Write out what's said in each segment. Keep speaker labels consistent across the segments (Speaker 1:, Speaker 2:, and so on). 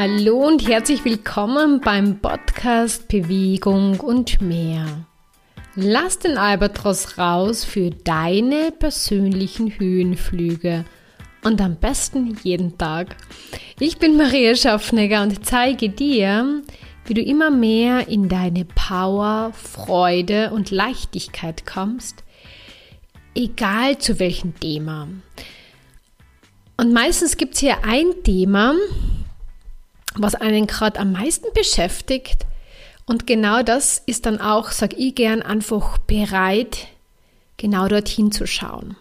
Speaker 1: Hallo und herzlich willkommen beim Podcast Bewegung und mehr. Lass den Albatros raus für deine persönlichen Höhenflüge und am besten jeden Tag. Ich bin Maria Schaffnegger und zeige dir, wie du immer mehr in deine Power, Freude und Leichtigkeit kommst, egal zu welchem Thema. Und meistens gibt es hier ein Thema, was einen gerade am meisten beschäftigt. Und genau das ist dann auch, sag ich gern, einfach bereit, genau dorthin zu schauen.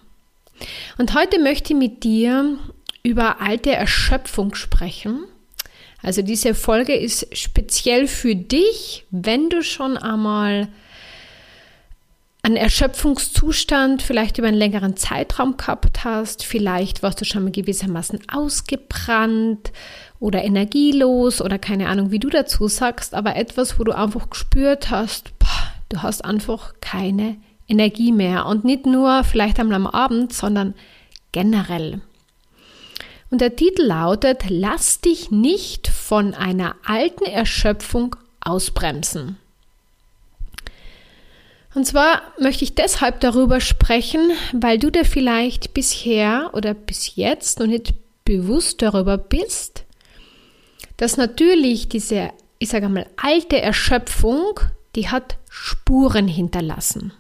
Speaker 1: Und heute möchte ich mit dir über alte Erschöpfung sprechen. Also diese Folge ist speziell für dich, wenn du schon einmal einen Erschöpfungszustand vielleicht über einen längeren Zeitraum gehabt hast, vielleicht warst du schon mal gewissermaßen ausgebrannt oder energielos oder keine Ahnung, wie du dazu sagst, aber etwas, wo du einfach gespürt hast, boah, du hast einfach keine Energie mehr und nicht nur vielleicht einmal am Abend, sondern generell. Und der Titel lautet, lass dich nicht von einer alten Erschöpfung ausbremsen. Und zwar möchte ich deshalb darüber sprechen, weil du dir vielleicht bisher oder bis jetzt noch nicht bewusst darüber bist, dass natürlich diese, ich sage mal, alte Erschöpfung, die hat Spuren hinterlassen.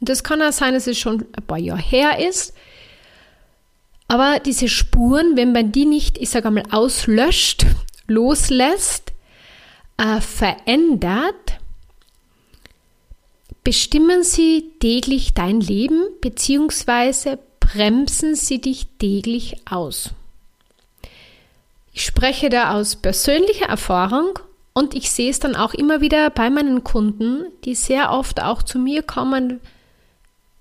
Speaker 1: Und das kann auch sein, dass es schon ein paar Jahre her ist. Aber diese Spuren, wenn man die nicht, ich sage mal, auslöscht, loslässt, äh, verändert, Bestimmen sie täglich dein Leben bzw. bremsen sie dich täglich aus? Ich spreche da aus persönlicher Erfahrung und ich sehe es dann auch immer wieder bei meinen Kunden, die sehr oft auch zu mir kommen,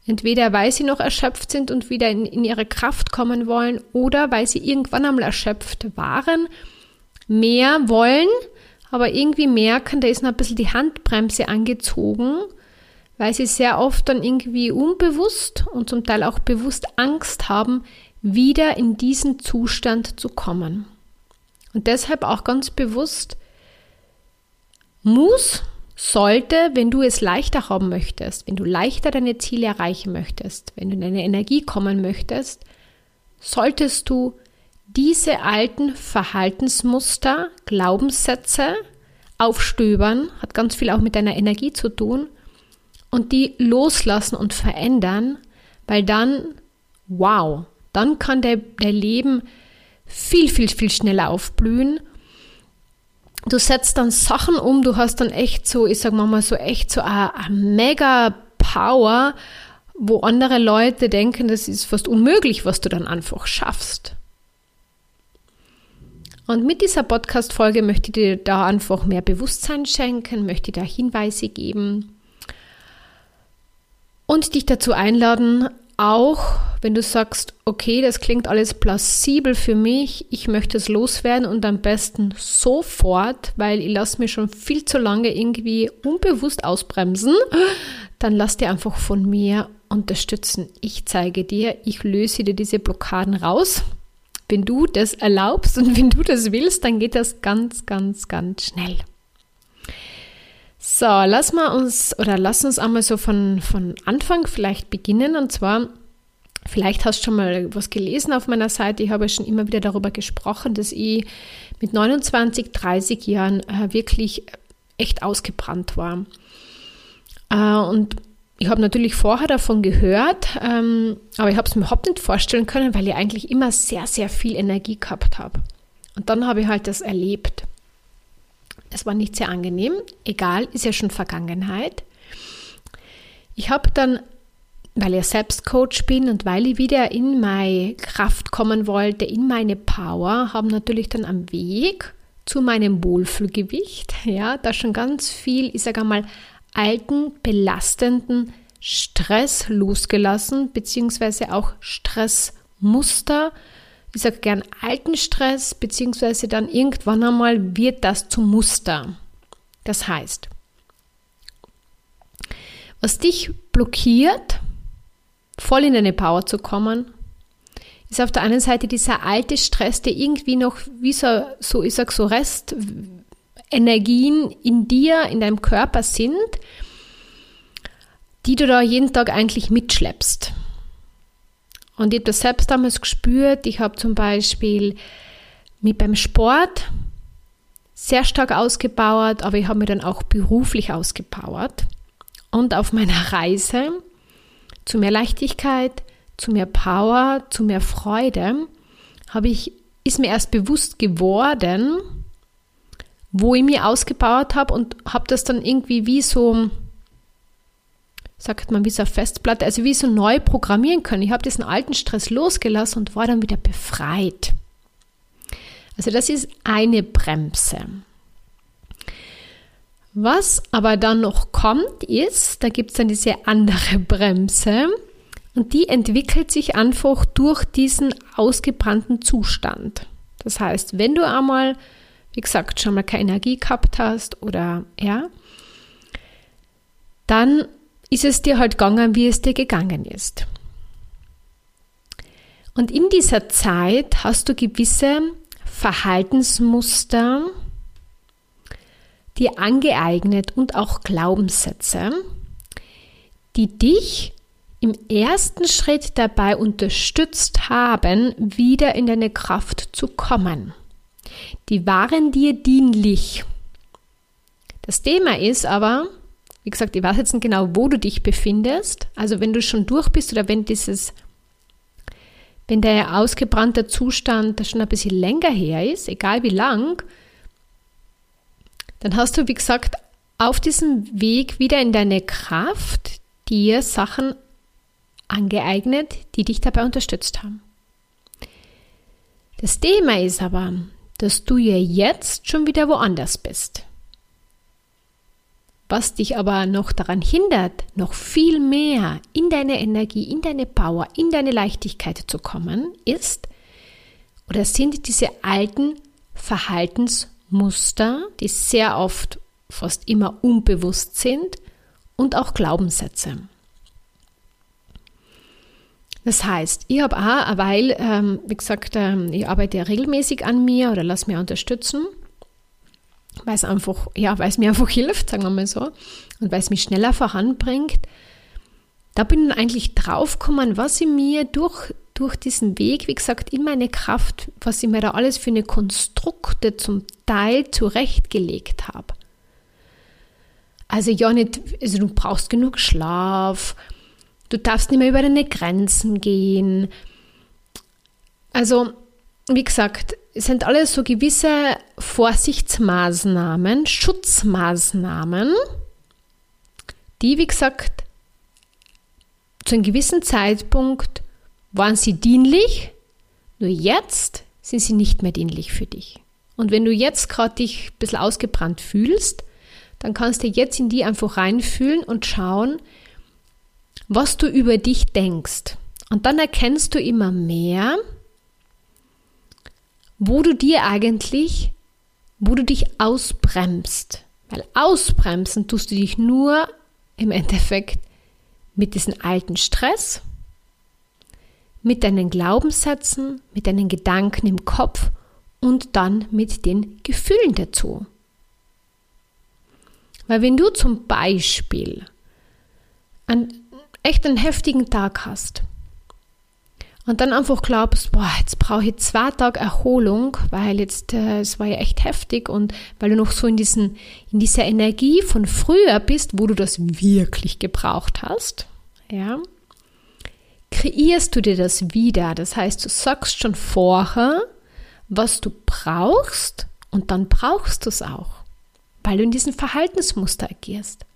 Speaker 1: entweder weil sie noch erschöpft sind und wieder in, in ihre Kraft kommen wollen oder weil sie irgendwann einmal erschöpft waren, mehr wollen, aber irgendwie merken, da ist noch ein bisschen die Handbremse angezogen weil sie sehr oft dann irgendwie unbewusst und zum Teil auch bewusst Angst haben, wieder in diesen Zustand zu kommen. Und deshalb auch ganz bewusst, muss, sollte, wenn du es leichter haben möchtest, wenn du leichter deine Ziele erreichen möchtest, wenn du in deine Energie kommen möchtest, solltest du diese alten Verhaltensmuster, Glaubenssätze aufstöbern, hat ganz viel auch mit deiner Energie zu tun und die loslassen und verändern, weil dann, wow, dann kann der Leben viel, viel, viel schneller aufblühen. Du setzt dann Sachen um, du hast dann echt so, ich sag mal so echt so eine, mega Power, wo andere Leute denken, das ist fast unmöglich, was du dann einfach schaffst. Und mit dieser Podcast-Folge möchte ich dir da einfach mehr Bewusstsein schenken, möchte da Hinweise geben, und dich dazu einladen, auch wenn du sagst, okay, das klingt alles plausibel für mich, ich möchte es loswerden und am besten sofort, weil ich lasse mich schon viel zu lange irgendwie unbewusst ausbremsen, dann lass dir einfach von mir unterstützen. Ich zeige dir, ich löse dir diese Blockaden raus. Wenn du das erlaubst und wenn du das willst, dann geht das ganz, ganz, ganz schnell. So, lass mal uns oder lass uns einmal so von, von Anfang vielleicht beginnen. Und zwar, vielleicht hast du schon mal was gelesen auf meiner Seite. Ich habe schon immer wieder darüber gesprochen, dass ich mit 29, 30 Jahren äh, wirklich echt ausgebrannt war. Äh, und ich habe natürlich vorher davon gehört, ähm, aber ich habe es mir überhaupt nicht vorstellen können, weil ich eigentlich immer sehr, sehr viel Energie gehabt habe. Und dann habe ich halt das erlebt. Es war nicht sehr angenehm. Egal, ist ja schon Vergangenheit. Ich habe dann, weil ich selbst Coach bin und weil ich wieder in meine Kraft kommen wollte, in meine Power, habe natürlich dann am Weg zu meinem Wohlfühlgewicht, ja, da schon ganz viel, ich sage einmal, alten, belastenden Stress losgelassen, beziehungsweise auch Stressmuster, ich sage gern alten Stress, beziehungsweise dann irgendwann einmal wird das zum Muster. Das heißt, was dich blockiert, voll in deine Power zu kommen, ist auf der einen Seite dieser alte Stress, der irgendwie noch wie so, so ich sag so Restenergien in dir, in deinem Körper sind, die du da jeden Tag eigentlich mitschleppst. Und ich habe das selbst damals gespürt. Ich habe zum Beispiel mich beim Sport sehr stark ausgebaut, aber ich habe mich dann auch beruflich ausgebaut. Und auf meiner Reise zu mehr Leichtigkeit, zu mehr Power, zu mehr Freude, habe ich, ist mir erst bewusst geworden, wo ich mich ausgebaut habe und habe das dann irgendwie wie so, sagt man, wie so eine Festplatte, also wie so neu programmieren können. Ich habe diesen alten Stress losgelassen und war dann wieder befreit. Also das ist eine Bremse. Was aber dann noch kommt, ist, da gibt es dann diese andere Bremse und die entwickelt sich einfach durch diesen ausgebrannten Zustand. Das heißt, wenn du einmal, wie gesagt, schon mal keine Energie gehabt hast oder ja, dann ist es dir halt gegangen, wie es dir gegangen ist. Und in dieser Zeit hast du gewisse Verhaltensmuster dir angeeignet und auch Glaubenssätze, die dich im ersten Schritt dabei unterstützt haben, wieder in deine Kraft zu kommen. Die waren dir dienlich. Das Thema ist aber, wie gesagt, ich weiß jetzt nicht genau, wo du dich befindest. Also wenn du schon durch bist oder wenn dieses wenn der ausgebrannte Zustand schon ein bisschen länger her ist, egal wie lang, dann hast du, wie gesagt, auf diesem Weg wieder in deine Kraft dir Sachen angeeignet, die dich dabei unterstützt haben. Das Thema ist aber, dass du ja jetzt schon wieder woanders bist. Was dich aber noch daran hindert, noch viel mehr in deine Energie, in deine Power, in deine Leichtigkeit zu kommen, ist oder sind diese alten Verhaltensmuster, die sehr oft fast immer unbewusst sind und auch Glaubenssätze. Das heißt, ich habe auch, weil, ähm, wie gesagt, ähm, ich arbeite ja regelmäßig an mir oder lasse mir unterstützen weil es einfach, ja, weil es mir einfach hilft, sagen wir mal so, und weil es mich schneller voranbringt. Da bin ich eigentlich draufgekommen, was ich mir durch, durch diesen Weg, wie gesagt, in meine Kraft, was ich mir da alles für eine Konstrukte zum Teil zurechtgelegt habe. Also ja nicht, also du brauchst genug Schlaf, du darfst nicht mehr über deine Grenzen gehen. Also, wie gesagt, es sind alles so gewisse Vorsichtsmaßnahmen, Schutzmaßnahmen, die, wie gesagt, zu einem gewissen Zeitpunkt waren sie dienlich, nur jetzt sind sie nicht mehr dienlich für dich. Und wenn du jetzt gerade dich ein bisschen ausgebrannt fühlst, dann kannst du jetzt in die einfach reinfühlen und schauen, was du über dich denkst. Und dann erkennst du immer mehr, wo du dir eigentlich, wo du dich ausbremst. Weil ausbremsen tust du dich nur im Endeffekt mit diesem alten Stress, mit deinen Glaubenssätzen, mit deinen Gedanken im Kopf und dann mit den Gefühlen dazu. Weil wenn du zum Beispiel einen echt einen heftigen Tag hast und dann einfach glaubst, boah, jetzt brauche ich zwei Tage Erholung, weil jetzt äh, es war ja echt heftig und weil du noch so in diesen in dieser Energie von früher bist, wo du das wirklich gebraucht hast, ja, kreierst du dir das wieder. Das heißt, du sagst schon vorher, was du brauchst und dann brauchst du es auch, weil du in diesem Verhaltensmuster agierst.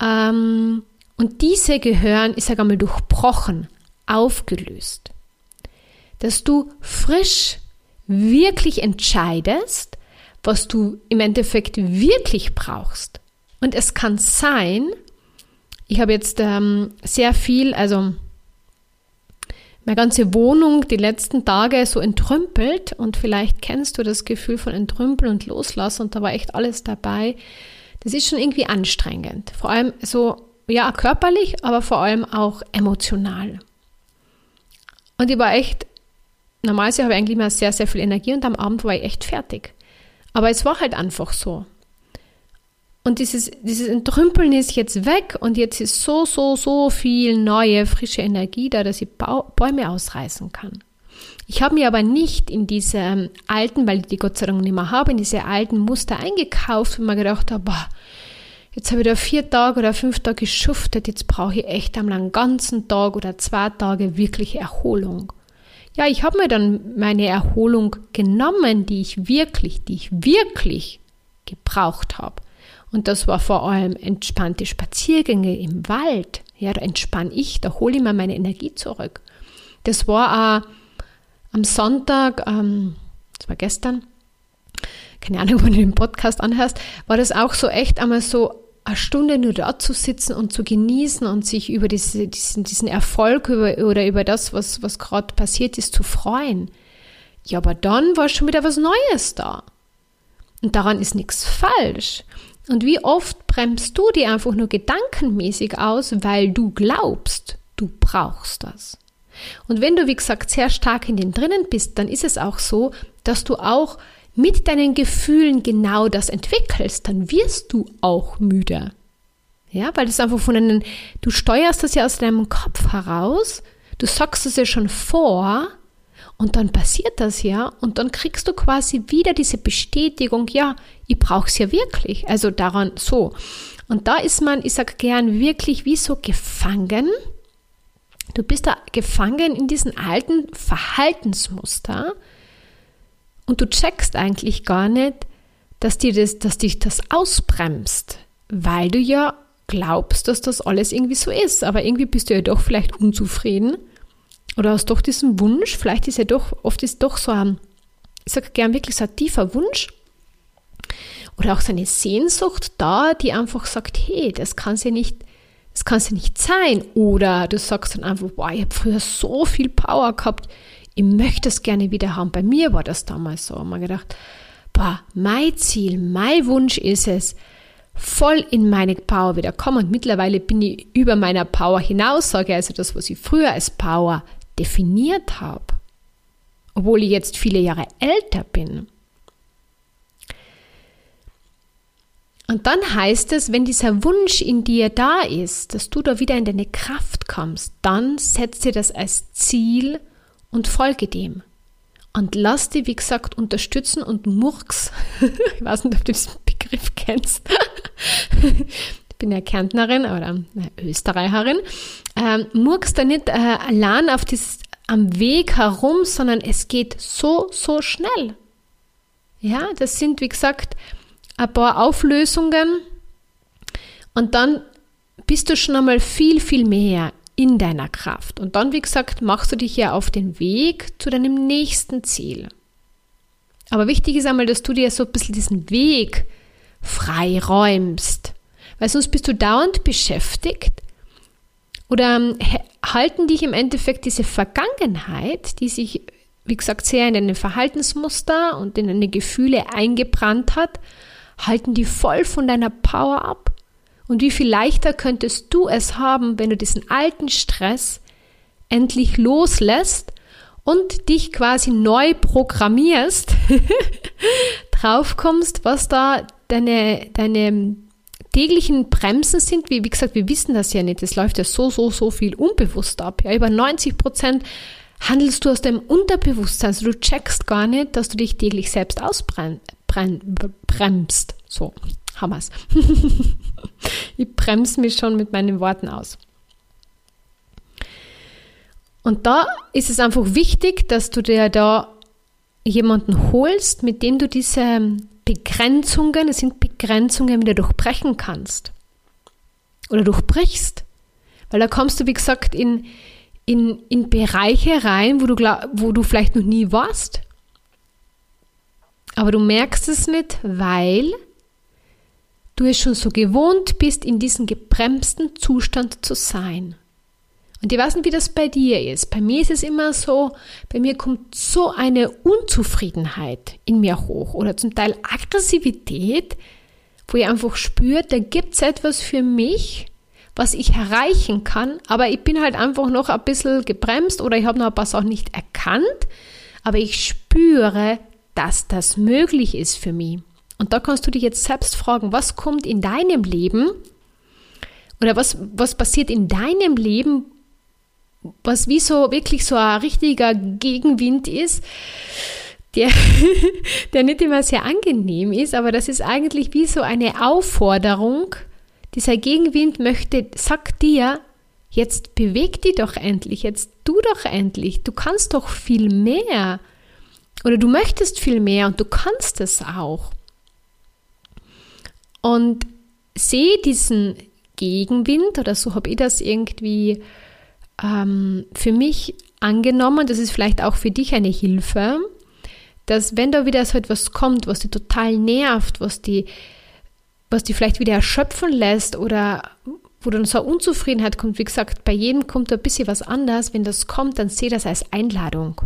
Speaker 1: Ähm, und diese gehören, ich sage einmal, durchbrochen aufgelöst. Dass du frisch wirklich entscheidest, was du im Endeffekt wirklich brauchst. Und es kann sein, ich habe jetzt ähm, sehr viel, also meine ganze Wohnung die letzten Tage so entrümpelt und vielleicht kennst du das Gefühl von Entrümpeln und Loslassen und da war echt alles dabei. Das ist schon irgendwie anstrengend. Vor allem so, ja, körperlich, aber vor allem auch emotional. Und ich war echt, normalerweise habe ich eigentlich immer sehr, sehr viel Energie und am Abend war ich echt fertig. Aber es war halt einfach so. Und dieses, dieses Entrümpeln ist jetzt weg und jetzt ist so, so, so viel neue, frische Energie da, dass ich Bäume ausreißen kann. Ich habe mir aber nicht in diese ähm, alten, weil ich die Gott sei Dank nicht mehr habe, in diese alten Muster eingekauft und mir gedacht habe, boah, jetzt habe ich da vier Tage oder fünf Tage geschuftet, jetzt brauche ich echt einmal einen ganzen Tag oder zwei Tage wirklich Erholung. Ja, ich habe mir dann meine Erholung genommen, die ich wirklich, die ich wirklich gebraucht habe. Und das war vor allem entspannte Spaziergänge im Wald. Ja, da entspanne ich, da hole ich mir meine Energie zurück. Das war auch am Sonntag, ähm, das war gestern, keine Ahnung, wenn du den Podcast anhörst, war das auch so echt einmal so eine Stunde nur da zu sitzen und zu genießen und sich über diese, diesen, diesen Erfolg über, oder über das, was, was gerade passiert ist, zu freuen. Ja, aber dann war schon wieder was Neues da. Und daran ist nichts falsch. Und wie oft bremst du die einfach nur gedankenmäßig aus, weil du glaubst, du brauchst das. Und wenn du, wie gesagt, sehr stark in den drinnen bist, dann ist es auch so, dass du auch mit deinen Gefühlen genau das entwickelst, dann wirst du auch müde. Ja, weil das einfach von einem, du steuerst das ja aus deinem Kopf heraus, du sagst es ja schon vor und dann passiert das ja und dann kriegst du quasi wieder diese Bestätigung, ja, ich brauche es ja wirklich. Also daran so. Und da ist man, ich sage gern, wirklich wie so gefangen. Du bist da gefangen in diesen alten Verhaltensmuster und du checkst eigentlich gar nicht, dass, dir das, dass dich das ausbremst, weil du ja glaubst, dass das alles irgendwie so ist. Aber irgendwie bist du ja doch vielleicht unzufrieden oder hast doch diesen Wunsch, vielleicht ist ja doch, oft ist doch so ein, ich sage gern wirklich so ein tiefer Wunsch oder auch so eine Sehnsucht da, die einfach sagt, hey, das kann ja nicht, das kann ja nicht sein. Oder du sagst dann einfach, boah, ich habe früher so viel Power gehabt, ich möchte es gerne wieder haben. Bei mir war das damals so. Und man gedacht, boah, mein Ziel, mein Wunsch ist es, voll in meine Power wieder kommen. Und mittlerweile bin ich über meiner Power hinaus, sage also das, was ich früher als Power definiert habe, obwohl ich jetzt viele Jahre älter bin. Und dann heißt es, wenn dieser Wunsch in dir da ist, dass du da wieder in deine Kraft kommst, dann setz dir das als Ziel und folge dem. Und lass dich, wie gesagt, unterstützen und murks. ich weiß nicht, ob du diesen Begriff kennst. ich bin ja Kärntnerin oder Österreicherin. Ähm, murks da nicht äh, allein auf das, am Weg herum, sondern es geht so, so schnell. Ja, das sind, wie gesagt, ein paar Auflösungen und dann bist du schon einmal viel, viel mehr in deiner Kraft. Und dann, wie gesagt, machst du dich ja auf den Weg zu deinem nächsten Ziel. Aber wichtig ist einmal, dass du dir so ein bisschen diesen Weg freiräumst. Weil sonst bist du dauernd beschäftigt oder ähm, halten dich im Endeffekt diese Vergangenheit, die sich, wie gesagt, sehr in deine Verhaltensmuster und in deine Gefühle eingebrannt hat, halten die voll von deiner Power ab. Und wie viel leichter könntest du es haben, wenn du diesen alten Stress endlich loslässt und dich quasi neu programmierst, draufkommst, was da deine, deine täglichen Bremsen sind. Wie, wie gesagt, wir wissen das ja nicht. Es läuft ja so, so, so viel unbewusst ab. Ja, über 90 Prozent handelst du aus dem Unterbewusstsein. Also du checkst gar nicht, dass du dich täglich selbst ausbremst. So, wir's. ich bremse mich schon mit meinen Worten aus. Und da ist es einfach wichtig, dass du dir da jemanden holst, mit dem du diese Begrenzungen, es sind Begrenzungen, wieder durchbrechen kannst. Oder durchbrichst. Weil da kommst du, wie gesagt, in, in, in Bereiche rein, wo du, wo du vielleicht noch nie warst. Aber du merkst es nicht, weil du es schon so gewohnt bist, in diesem gebremsten Zustand zu sein. Und ich weiß nicht, wie das bei dir ist. Bei mir ist es immer so, bei mir kommt so eine Unzufriedenheit in mir hoch oder zum Teil Aggressivität, wo ich einfach spüre, da gibt es etwas für mich, was ich erreichen kann, aber ich bin halt einfach noch ein bisschen gebremst oder ich habe noch ein paar Sachen nicht erkannt, aber ich spüre, dass das möglich ist für mich. Und da kannst du dich jetzt selbst fragen, was kommt in deinem Leben oder was, was passiert in deinem Leben, was wie so wirklich so ein richtiger Gegenwind ist, der, der nicht immer sehr angenehm ist, aber das ist eigentlich wie so eine Aufforderung. Dieser Gegenwind möchte, sagt dir, jetzt beweg dich doch endlich, jetzt tu doch endlich, du kannst doch viel mehr. Oder du möchtest viel mehr und du kannst es auch. Und sehe diesen Gegenwind oder so habe ich das irgendwie ähm, für mich angenommen. Das ist vielleicht auch für dich eine Hilfe, dass wenn da wieder so etwas kommt, was dich total nervt, was die, was die vielleicht wieder erschöpfen lässt oder wo dann so eine Unzufriedenheit kommt, wie gesagt, bei jedem kommt da ein bisschen was anders. Wenn das kommt, dann sehe das als Einladung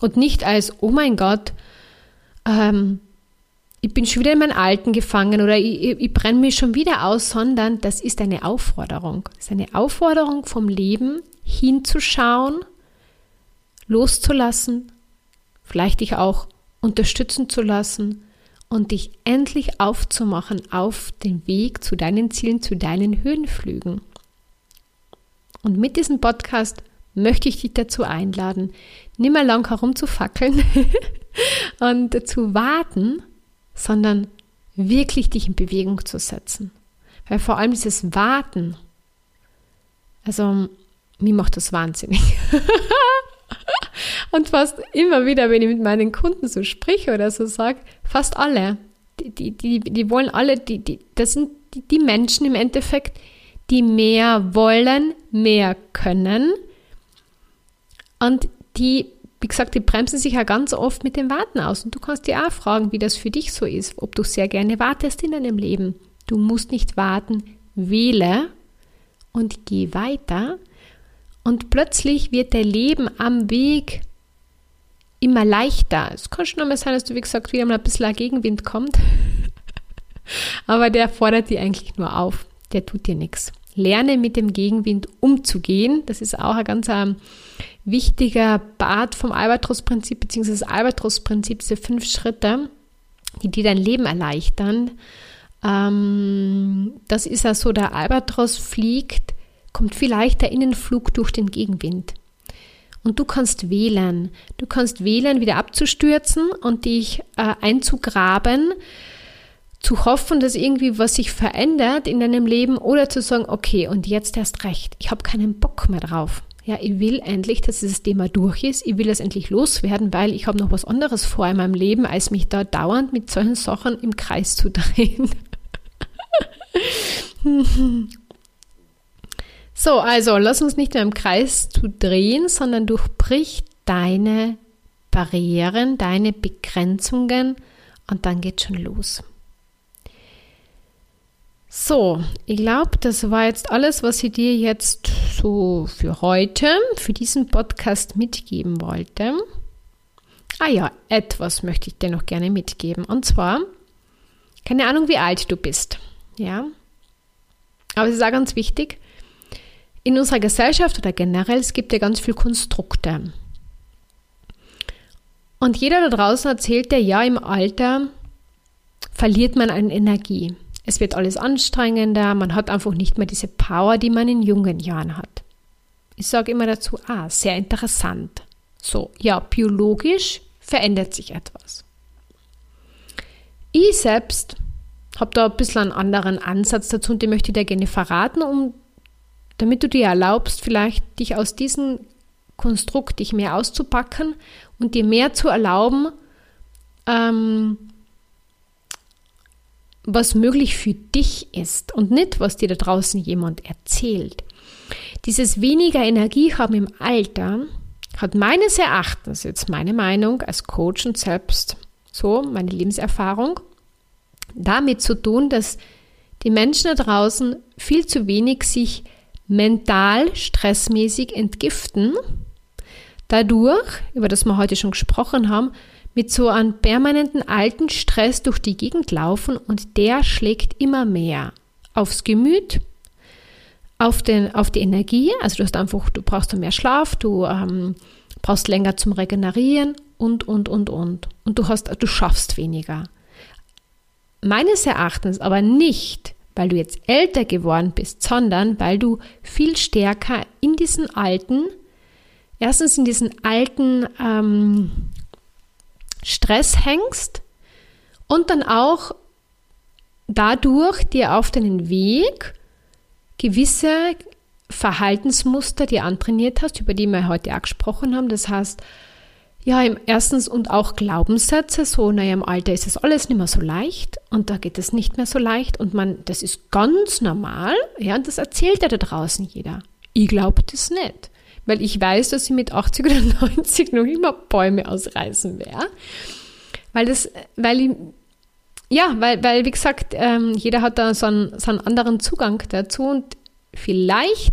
Speaker 1: und nicht als, oh mein Gott, ähm, ich bin schon wieder in meinen Alten gefangen oder ich, ich, ich brenne mich schon wieder aus, sondern das ist eine Aufforderung. Das ist eine Aufforderung vom Leben, hinzuschauen, loszulassen, vielleicht dich auch unterstützen zu lassen und dich endlich aufzumachen auf den Weg zu deinen Zielen, zu deinen Höhenflügen. Und mit diesem Podcast möchte ich dich dazu einladen, nicht mehr lang herumzufackeln und zu warten, sondern wirklich dich in Bewegung zu setzen. Weil vor allem dieses Warten, also mir macht das wahnsinnig. Und fast immer wieder, wenn ich mit meinen Kunden so spreche oder so sage, fast alle, die, die, die, wollen alle, die, die, das sind die, die Menschen im Endeffekt, die mehr wollen, mehr können und die wie gesagt, die bremsen sich ja ganz oft mit dem Warten aus. Und du kannst dir auch fragen, wie das für dich so ist, ob du sehr gerne wartest in deinem Leben. Du musst nicht warten, wähle und geh weiter. Und plötzlich wird dein Leben am Weg immer leichter. Es kann schon einmal sein, dass du, wie gesagt, wieder mal ein bisschen ein Gegenwind kommt. Aber der fordert dich eigentlich nur auf. Der tut dir nichts. Lerne mit dem Gegenwind umzugehen. Das ist auch ein ganz ähm, wichtiger Part vom Albatros-Prinzip, beziehungsweise das Albatros-Prinzip, diese fünf Schritte, die dir dein Leben erleichtern. Ähm, das ist ja so, der Albatros fliegt, kommt vielleicht der Innenflug durch den Gegenwind. Und du kannst wählen. Du kannst wählen, wieder abzustürzen und dich äh, einzugraben, zu hoffen, dass irgendwie was sich verändert in deinem Leben oder zu sagen, okay, und jetzt erst recht, ich habe keinen Bock mehr drauf. Ja, ich will endlich, dass dieses Thema durch ist. Ich will es endlich loswerden, weil ich habe noch was anderes vor in meinem Leben, als mich da dauernd mit solchen Sachen im Kreis zu drehen. so, also lass uns nicht mehr im Kreis zu drehen, sondern durchbrich deine Barrieren, deine Begrenzungen und dann geht schon los. So, ich glaube, das war jetzt alles, was ich dir jetzt so für heute, für diesen Podcast mitgeben wollte. Ah ja, etwas möchte ich dir noch gerne mitgeben. Und zwar, keine Ahnung, wie alt du bist. Ja. Aber es ist auch ganz wichtig, in unserer Gesellschaft oder generell, es gibt ja ganz viele Konstrukte. Und jeder da draußen erzählt dir, ja, im Alter verliert man an Energie. Es wird alles anstrengender, man hat einfach nicht mehr diese Power, die man in jungen Jahren hat. Ich sage immer dazu, ah, sehr interessant. So, ja, biologisch verändert sich etwas. Ich selbst habe da ein bisschen einen anderen Ansatz dazu und den möchte ich dir gerne verraten, um, damit du dir erlaubst, vielleicht dich aus diesem Konstrukt dich mehr auszupacken und dir mehr zu erlauben, ähm, was möglich für dich ist und nicht, was dir da draußen jemand erzählt. Dieses weniger Energie haben im Alter hat meines Erachtens, jetzt meine Meinung als Coach und selbst so, meine Lebenserfahrung, damit zu tun, dass die Menschen da draußen viel zu wenig sich mental stressmäßig entgiften, dadurch, über das wir heute schon gesprochen haben, mit so einem permanenten alten Stress durch die Gegend laufen und der schlägt immer mehr aufs Gemüt, auf, den, auf die Energie, also du hast einfach, du brauchst mehr Schlaf, du ähm, brauchst länger zum Regenerieren und, und, und, und. Und du hast, du schaffst weniger. Meines Erachtens aber nicht, weil du jetzt älter geworden bist, sondern weil du viel stärker in diesen alten, erstens in diesen alten ähm, Stress hängst und dann auch dadurch dir auf deinen Weg gewisse Verhaltensmuster dir antrainiert hast, über die wir heute auch gesprochen haben. Das heißt, ja, erstens und auch Glaubenssätze, so, naja, im Alter ist es alles nicht mehr so leicht und da geht es nicht mehr so leicht und man, das ist ganz normal, ja, und das erzählt ja da draußen jeder. Ich glaube das nicht, weil ich weiß, dass ich mit 80 oder 90 noch immer Bäume ausreißen werde, weil das, weil ich, ja, weil, weil wie gesagt, ähm, jeder hat da so einen, so einen anderen Zugang dazu und vielleicht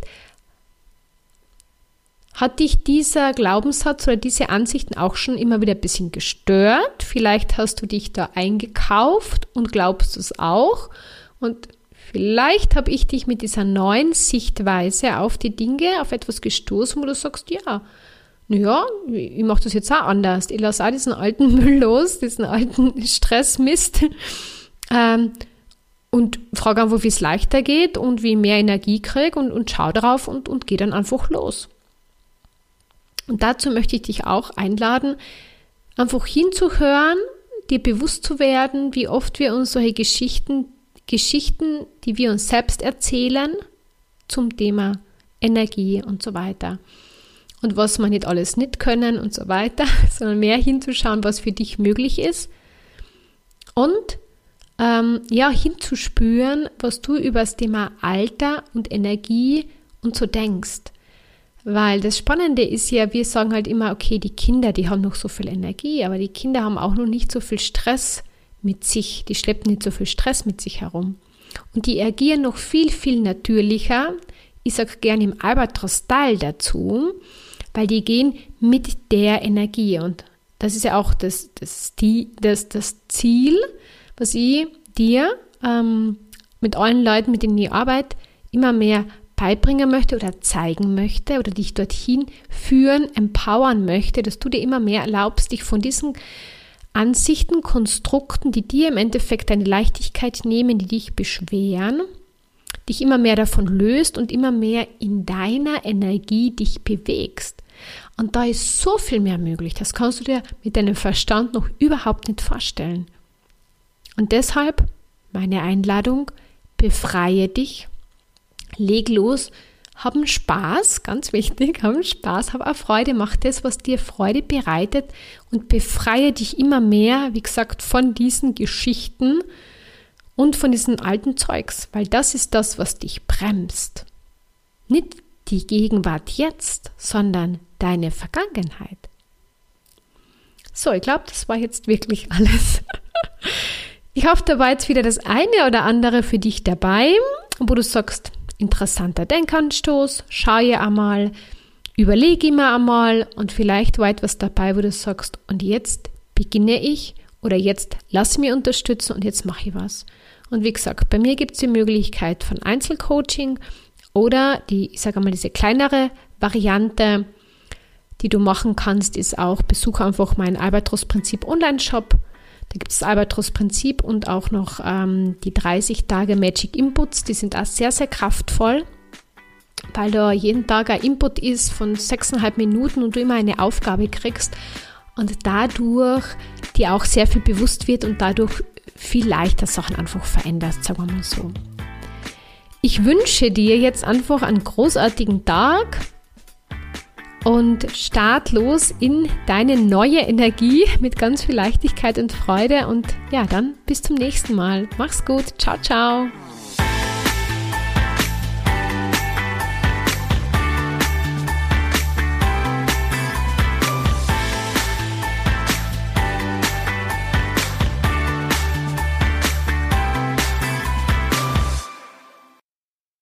Speaker 1: hat dich dieser Glaubenssatz oder diese Ansichten auch schon immer wieder ein bisschen gestört? Vielleicht hast du dich da eingekauft und glaubst es auch. Und vielleicht habe ich dich mit dieser neuen Sichtweise auf die Dinge, auf etwas gestoßen, wo du sagst, ja, naja, ich mache das jetzt auch anders. Ich lasse auch diesen alten Müll los, diesen alten Stressmist. Ähm, und frage einfach, wie es leichter geht und wie ich mehr Energie kriege und, und schau darauf und, und gehe dann einfach los. Und dazu möchte ich dich auch einladen, einfach hinzuhören, dir bewusst zu werden, wie oft wir uns solche Geschichten, Geschichten, die wir uns selbst erzählen, zum Thema Energie und so weiter. Und was wir nicht alles nicht können und so weiter, sondern mehr hinzuschauen, was für dich möglich ist. Und ähm, ja, hinzuspüren, was du über das Thema Alter und Energie und so denkst. Weil das Spannende ist ja, wir sagen halt immer, okay, die Kinder, die haben noch so viel Energie, aber die Kinder haben auch noch nicht so viel Stress mit sich, die schleppen nicht so viel Stress mit sich herum. Und die agieren noch viel, viel natürlicher. Ich sage gerne im Albatros-Style dazu, weil die gehen mit der Energie. Und das ist ja auch das, das, das, das Ziel, was ich dir ähm, mit allen Leuten, mit denen ich arbeite, immer mehr beibringen möchte oder zeigen möchte oder dich dorthin führen, empowern möchte, dass du dir immer mehr erlaubst, dich von diesen Ansichten, Konstrukten, die dir im Endeffekt deine Leichtigkeit nehmen, die dich beschweren, dich immer mehr davon löst und immer mehr in deiner Energie dich bewegst. Und da ist so viel mehr möglich, das kannst du dir mit deinem Verstand noch überhaupt nicht vorstellen. Und deshalb meine Einladung, befreie dich leg los, haben Spaß, ganz wichtig, haben Spaß, hab auch Freude, mach das, was dir Freude bereitet und befreie dich immer mehr, wie gesagt, von diesen Geschichten und von diesen alten Zeugs, weil das ist das, was dich bremst. Nicht die Gegenwart jetzt, sondern deine Vergangenheit. So, ich glaube, das war jetzt wirklich alles. Ich hoffe, da war jetzt wieder das eine oder andere für dich dabei, wo du sagst, interessanter Denkanstoß, schau ihr einmal, überlege immer einmal und vielleicht war etwas dabei, wo du sagst, und jetzt beginne ich oder jetzt lass mir unterstützen und jetzt mache ich was. Und wie gesagt, bei mir gibt es die Möglichkeit von Einzelcoaching oder die, ich sage mal, diese kleinere Variante, die du machen kannst, ist auch, besuche einfach meinen Albatros-Prinzip Online-Shop da gibt es das Albatros-Prinzip und auch noch ähm, die 30 Tage Magic Inputs. Die sind auch sehr, sehr kraftvoll, weil da jeden Tag ein Input ist von 6,5 Minuten und du immer eine Aufgabe kriegst und dadurch dir auch sehr viel bewusst wird und dadurch viel leichter Sachen einfach veränderst, sagen wir mal so. Ich wünsche dir jetzt einfach einen großartigen Tag und start los in deine neue Energie mit ganz viel Leichtigkeit und Freude. Und ja, dann bis zum nächsten Mal. Mach's gut. Ciao, ciao.